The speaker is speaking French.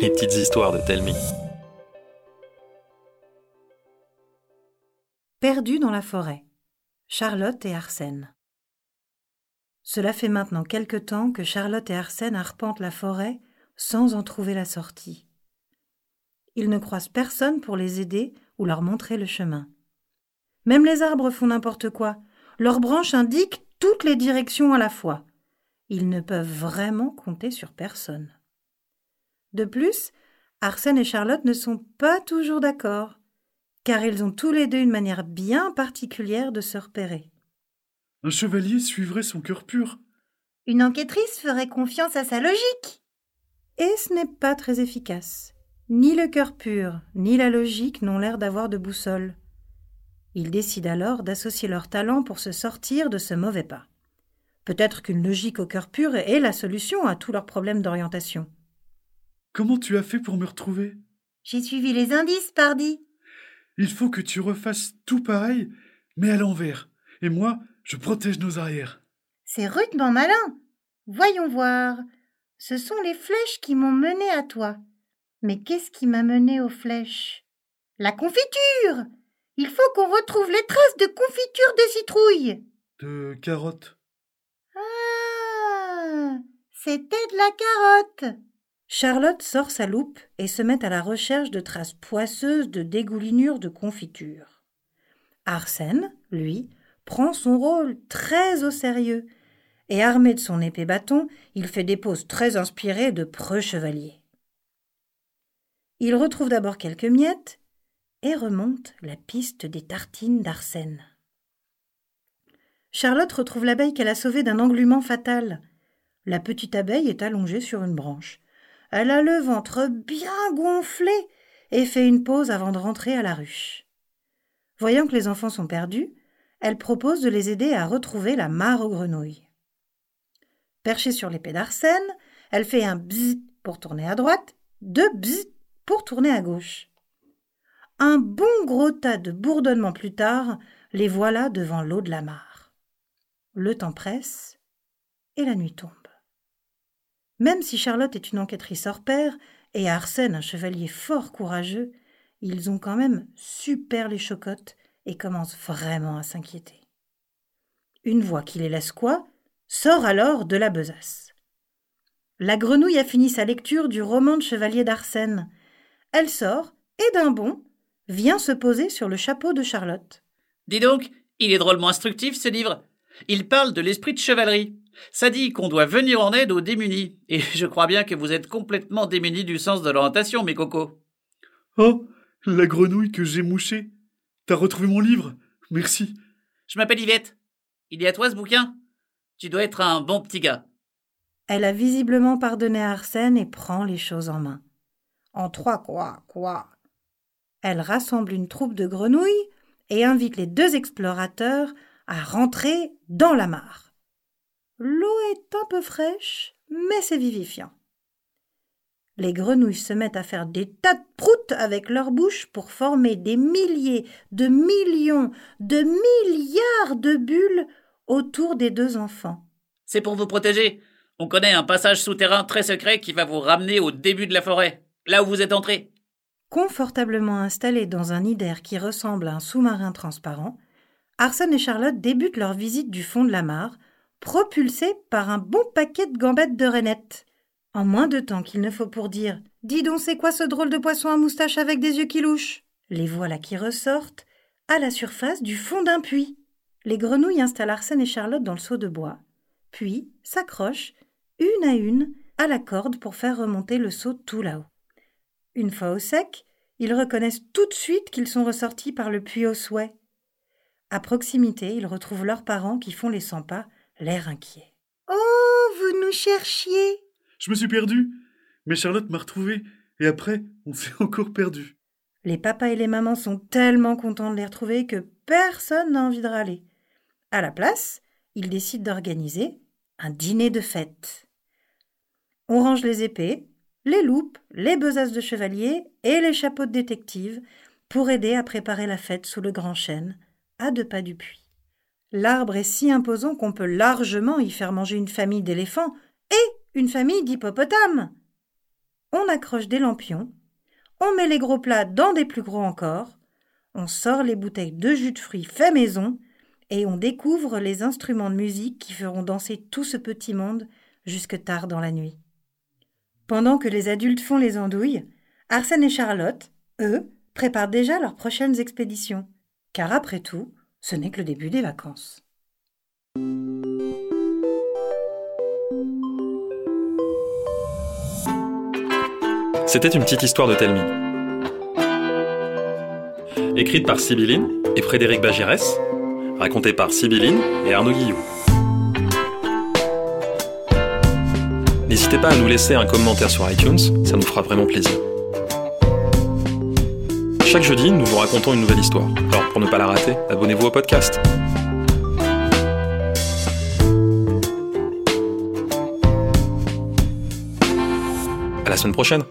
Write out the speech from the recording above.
Les petites histoires de Telmi. Perdu dans la forêt. Charlotte et Arsène. Cela fait maintenant quelque temps que Charlotte et Arsène arpentent la forêt sans en trouver la sortie. Ils ne croisent personne pour les aider ou leur montrer le chemin. Même les arbres font n'importe quoi. Leurs branches indiquent toutes les directions à la fois. Ils ne peuvent vraiment compter sur personne. De plus, Arsène et Charlotte ne sont pas toujours d'accord, car ils ont tous les deux une manière bien particulière de se repérer. Un chevalier suivrait son cœur pur. Une enquêtrice ferait confiance à sa logique. Et ce n'est pas très efficace. Ni le cœur pur, ni la logique n'ont l'air d'avoir de boussole. Ils décident alors d'associer leurs talents pour se sortir de ce mauvais pas. Peut-être qu'une logique au cœur pur est la solution à tous leurs problèmes d'orientation. Comment tu as fait pour me retrouver? J'ai suivi les indices, pardi. Il faut que tu refasses tout pareil, mais à l'envers. Et moi, je protège nos arrières. C'est rudement malin. Voyons voir. Ce sont les flèches qui m'ont mené à toi. Mais qu'est-ce qui m'a mené aux flèches? La confiture Il faut qu'on retrouve les traces de confiture de citrouille. De carottes. Ah C'était de la carotte Charlotte sort sa loupe et se met à la recherche de traces poisseuses de dégoulinures de confiture. Arsène, lui, prend son rôle très au sérieux, et armé de son épée bâton, il fait des poses très inspirées de preux chevalier. Il retrouve d'abord quelques miettes et remonte la piste des tartines d'Arsène. Charlotte retrouve l'abeille qu'elle a sauvée d'un englument fatal. La petite abeille est allongée sur une branche. Elle a le ventre bien gonflé et fait une pause avant de rentrer à la ruche. Voyant que les enfants sont perdus, elle propose de les aider à retrouver la mare aux grenouilles. Perchée sur l'épée d'Arsène, elle fait un bzz pour tourner à droite, deux bzz pour tourner à gauche. Un bon gros tas de bourdonnements plus tard, les voilà devant l'eau de la mare. Le temps presse et la nuit tombe. Même si Charlotte est une enquêtrice hors pair et Arsène un chevalier fort courageux, ils ont quand même super les chocottes et commencent vraiment à s'inquiéter. Une voix qui les laisse quoi? Sort alors de la besace. La grenouille a fini sa lecture du roman de chevalier d'Arsène. Elle sort et d'un bond vient se poser sur le chapeau de Charlotte. Dis donc, il est drôlement instructif ce livre. Il parle de l'esprit de chevalerie. Ça dit qu'on doit venir en aide aux démunis. Et je crois bien que vous êtes complètement démunis du sens de l'orientation, mes cocos. Oh, la grenouille que j'ai mouchée. T'as retrouvé mon livre Merci. Je m'appelle Yvette. Il est à toi ce bouquin? Tu dois être un bon petit gars. Elle a visiblement pardonné à Arsène et prend les choses en main. En trois quoi, quoi? Elle rassemble une troupe de grenouilles et invite les deux explorateurs à rentrer dans la mare. Un peu fraîche, mais c'est vivifiant. Les grenouilles se mettent à faire des tas de proutes avec leur bouche pour former des milliers, de millions, de milliards de bulles autour des deux enfants. C'est pour vous protéger. On connaît un passage souterrain très secret qui va vous ramener au début de la forêt, là où vous êtes entré. Confortablement installés dans un nid d'air qui ressemble à un sous-marin transparent, Arsène et Charlotte débutent leur visite du fond de la mare, propulsés par un bon paquet de gambettes de rainettes. En moins de temps qu'il ne faut pour dire Dis donc, c'est quoi ce drôle de poisson à moustache avec des yeux qui louchent? Les voilà qui ressortent à la surface du fond d'un puits. Les grenouilles installent Arsène et Charlotte dans le seau de bois, puis s'accrochent, une à une, à la corde pour faire remonter le seau tout là-haut. Une fois au sec, ils reconnaissent tout de suite qu'ils sont ressortis par le puits au souhait. À proximité, ils retrouvent leurs parents qui font les cent pas, l'air inquiet. Oh, vous nous cherchiez Je me suis perdu, mais Charlotte m'a retrouvé, et après, on s'est encore perdu. Les papas et les mamans sont tellement contents de les retrouver que personne n'a envie de râler. À la place, ils décident d'organiser un dîner de fête. On range les épées, les loupes, les besaces de chevalier et les chapeaux de détective pour aider à préparer la fête sous le grand chêne, à deux pas du puits. L'arbre est si imposant qu'on peut largement y faire manger une famille d'éléphants et une famille d'hippopotames. on accroche des lampions, on met les gros plats dans des plus gros encore, on sort les bouteilles de jus de fruits fait maison, et on découvre les instruments de musique qui feront danser tout ce petit monde jusque tard dans la nuit. Pendant que les adultes font les andouilles, Arsène et Charlotte, eux, préparent déjà leurs prochaines expéditions, car après tout, ce n'est que le début des vacances. C'était une petite histoire de Telmi. Écrite par Sibylline et Frédéric Bagirès, racontée par Sibylline et Arnaud Guillou. N'hésitez pas à nous laisser un commentaire sur iTunes, ça nous fera vraiment plaisir. Chaque jeudi, nous vous racontons une nouvelle histoire. Alors pour ne pas la rater, abonnez-vous au podcast. À la semaine prochaine